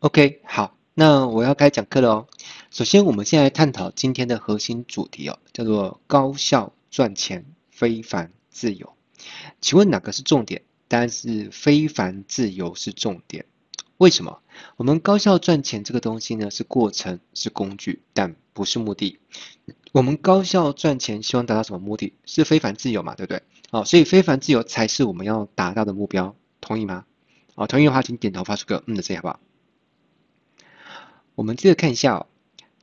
OK，好，那我要开始讲课了哦。首先，我们先来探讨今天的核心主题哦，叫做高效赚钱，非凡自由。请问哪个是重点？当然是非凡自由是重点。为什么？我们高效赚钱这个东西呢，是过程，是工具，但不是目的。我们高效赚钱，希望达到什么目的？是非凡自由嘛，对不对？好，所以非凡自由才是我们要达到的目标，同意吗？好，同意的话，请点头发出个嗯的声音，好不好？我们接着看一下哦，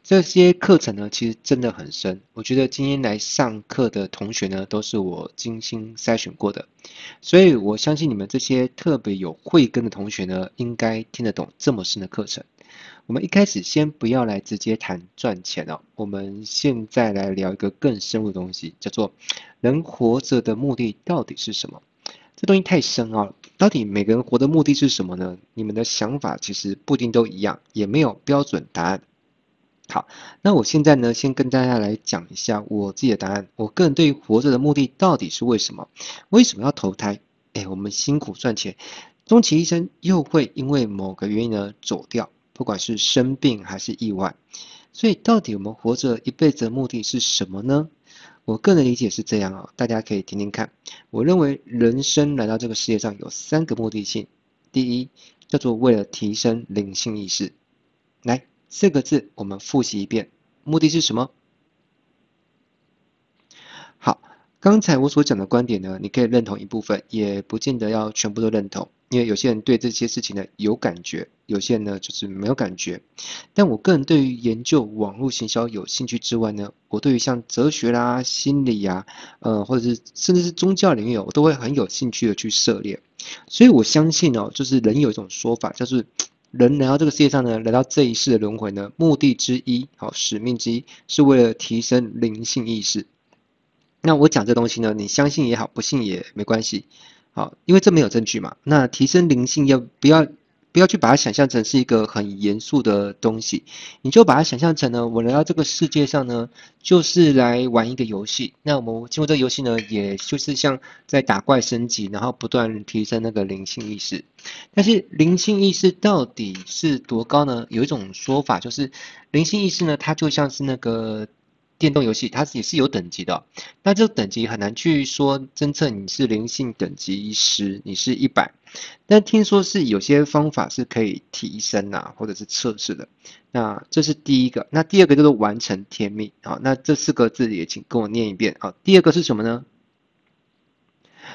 这些课程呢，其实真的很深。我觉得今天来上课的同学呢，都是我精心筛选过的，所以我相信你们这些特别有慧根的同学呢，应该听得懂这么深的课程。我们一开始先不要来直接谈赚钱哦，我们现在来聊一个更深入的东西，叫做人活着的目的到底是什么？这东西太深奥了。到底每个人活的目的是什么呢？你们的想法其实不一定都一样，也没有标准答案。好，那我现在呢，先跟大家来讲一下我自己的答案。我个人对于活着的目的到底是为什么？为什么要投胎？哎，我们辛苦赚钱，终其一生又会因为某个原因呢走掉，不管是生病还是意外。所以，到底我们活着一辈子的目的是什么呢？我个人理解是这样啊，大家可以听听看。我认为人生来到这个世界上有三个目的性。第一，叫做为了提升灵性意识。来，四个字我们复习一遍，目的是什么？好，刚才我所讲的观点呢，你可以认同一部分，也不见得要全部都认同。因为有些人对这些事情呢有感觉，有些人呢就是没有感觉。但我个人对于研究网络行销有兴趣之外呢，我对于像哲学啦、心理呀、啊，呃，或者是甚至是宗教领域，我都会很有兴趣的去涉猎。所以我相信哦，就是人有一种说法，就是人来到这个世界上呢，来到这一世的轮回呢，目的之一，好，使命之一，是为了提升灵性意识。那我讲这东西呢，你相信也好，不信也没关系。好，因为这没有证据嘛。那提升灵性要不要不要去把它想象成是一个很严肃的东西？你就把它想象成呢，我来到这个世界上呢，就是来玩一个游戏。那我们经过这个游戏呢，也就是像在打怪升级，然后不断提升那个灵性意识。但是灵性意识到底是多高呢？有一种说法就是，灵性意识呢，它就像是那个。电动游戏它也是有等级的，那这个等级很难去说侦测你是灵性等级十，你是一百，但听说是有些方法是可以提升啊，或者是测试的。那这是第一个，那第二个就是完成天命啊。那这四个字也请跟我念一遍啊。第二个是什么呢？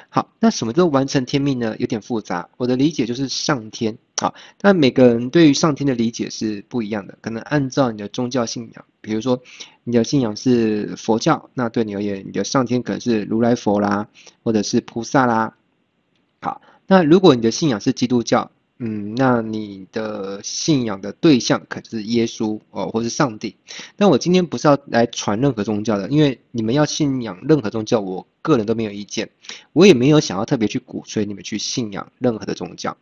好，那什么叫完成天命呢？有点复杂，我的理解就是上天。好，那每个人对于上天的理解是不一样的，可能按照你的宗教信仰，比如说你的信仰是佛教，那对你而言，你的上天可能是如来佛啦，或者是菩萨啦。好，那如果你的信仰是基督教，嗯，那你的信仰的对象可能是耶稣哦，或是上帝。但我今天不是要来传任何宗教的，因为你们要信仰任何宗教，我个人都没有意见，我也没有想要特别去鼓吹你们去信仰任何的宗教。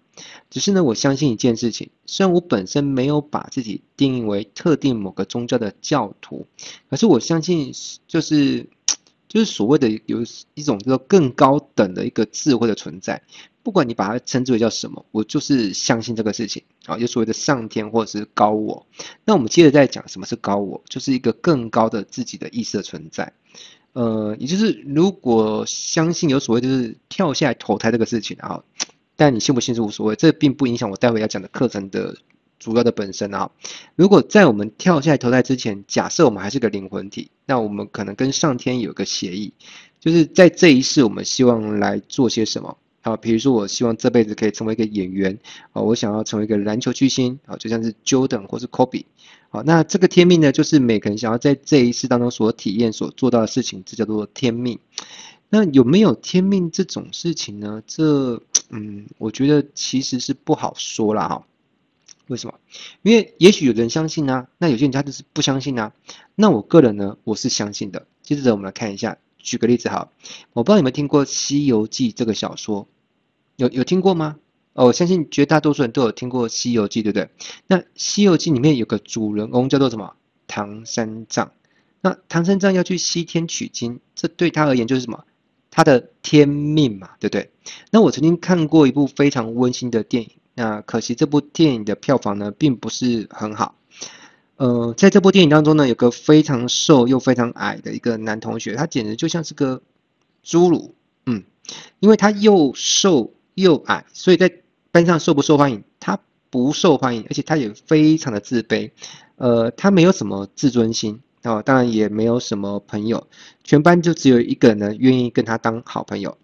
只是呢，我相信一件事情，虽然我本身没有把自己定义为特定某个宗教的教徒，可是我相信就是就是所谓的有一种叫做更高等的一个智慧的存在。不管你把它称之为叫什么，我就是相信这个事情啊，有所谓的上天或者是高我。那我们接着再讲什么是高我，就是一个更高的自己的意识的存在。呃，也就是如果相信有所谓就是跳下来投胎这个事情啊，但你信不信是无所谓，这并不影响我待会要讲的课程的主要的本身啊。如果在我们跳下来投胎之前，假设我们还是个灵魂体，那我们可能跟上天有个协议，就是在这一世我们希望来做些什么。啊，比如说我希望这辈子可以成为一个演员，啊，我想要成为一个篮球巨星，啊，就像是 Jordan 或是 Kobe，好，那这个天命呢，就是每个人想要在这一世当中所体验、所做到的事情，这叫做天命。那有没有天命这种事情呢？这，嗯，我觉得其实是不好说啦。哈。为什么？因为也许有人相信啊，那有些人他就是不相信啊。那我个人呢，我是相信的。接着我们来看一下，举个例子哈，我不知道你们听过《西游记》这个小说。有有听过吗？哦，我相信绝大多数人都有听过《西游记》，对不对？那《西游记》里面有个主人公叫做什么？唐三藏。那唐三藏要去西天取经，这对他而言就是什么？他的天命嘛，对不对？那我曾经看过一部非常温馨的电影，那可惜这部电影的票房呢，并不是很好。呃，在这部电影当中呢，有个非常瘦又非常矮的一个男同学，他简直就像是个侏儒。嗯，因为他又瘦又矮，所以在班上受不受欢迎？他不受欢迎，而且他也非常的自卑。呃，他没有什么自尊心哦，当然也没有什么朋友，全班就只有一个人呢愿意跟他当好朋友。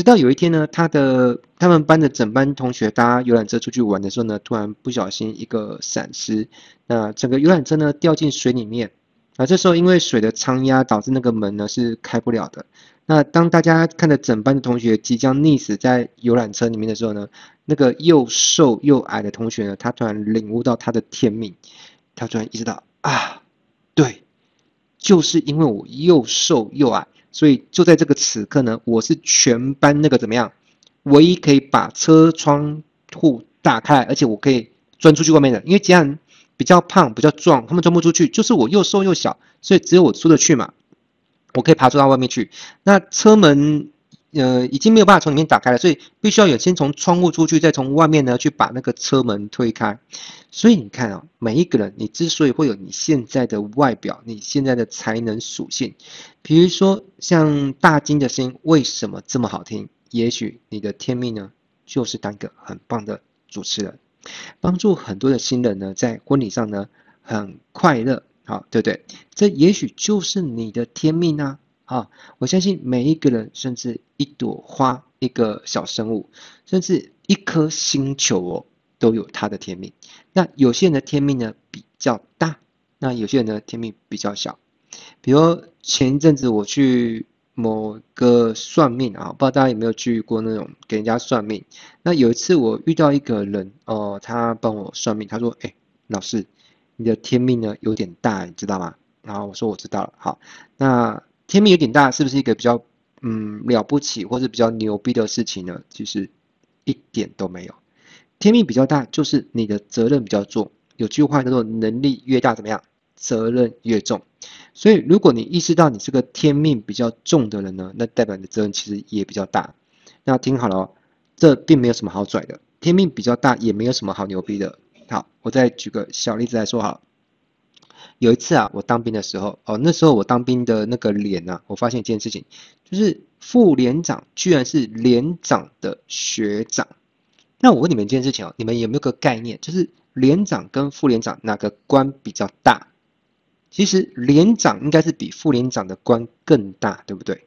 直到有一天呢，他的他们班的整班同学搭游览车出去玩的时候呢，突然不小心一个闪失，那整个游览车呢掉进水里面。啊，这时候因为水的仓压导致那个门呢是开不了的。那当大家看着整班的同学即将溺死在游览车里面的时候呢，那个又瘦又矮的同学呢，他突然领悟到他的天命，他突然意识到啊，对，就是因为我又瘦又矮。所以就在这个此刻呢，我是全班那个怎么样，唯一可以把车窗户打开，而且我可以钻出去外面的。因为家人比较胖、比较壮，他们钻不出去，就是我又瘦又小，所以只有我出得去嘛。我可以爬出到外面去。那车门。呃，已经没有办法从里面打开了，所以必须要有先从窗户出去，再从外面呢去把那个车门推开。所以你看啊，每一个人，你之所以会有你现在的外表，你现在的才能属性，比如说像大金的声音为什么这么好听？也许你的天命呢，就是当个很棒的主持人，帮助很多的新人呢在婚礼上呢很快乐，好，对不对？这也许就是你的天命啊。啊，我相信每一个人，甚至一朵花、一个小生物，甚至一颗星球哦，都有它的天命。那有些人的天命呢比较大，那有些人的天命比较小。比如前一阵子我去某个算命啊，不知道大家有没有去过那种给人家算命。那有一次我遇到一个人哦、他帮我算命，他说：“哎，老师，你的天命呢有点大，你知道吗？”然后我说：“我知道了。”好，那。天命有点大，是不是一个比较嗯了不起或者比较牛逼的事情呢？其实一点都没有。天命比较大，就是你的责任比较重。有句话叫做“能力越大，怎么样？责任越重”。所以，如果你意识到你是个天命比较重的人呢，那代表你的责任其实也比较大。那听好了哦，这并没有什么好拽的。天命比较大，也没有什么好牛逼的。好，我再举个小例子来说好。有一次啊，我当兵的时候，哦，那时候我当兵的那个连啊，我发现一件事情，就是副连长居然是连长的学长。那我问你们一件事情哦，你们有没有个概念，就是连长跟副连长哪个官比较大？其实连长应该是比副连长的官更大，对不对？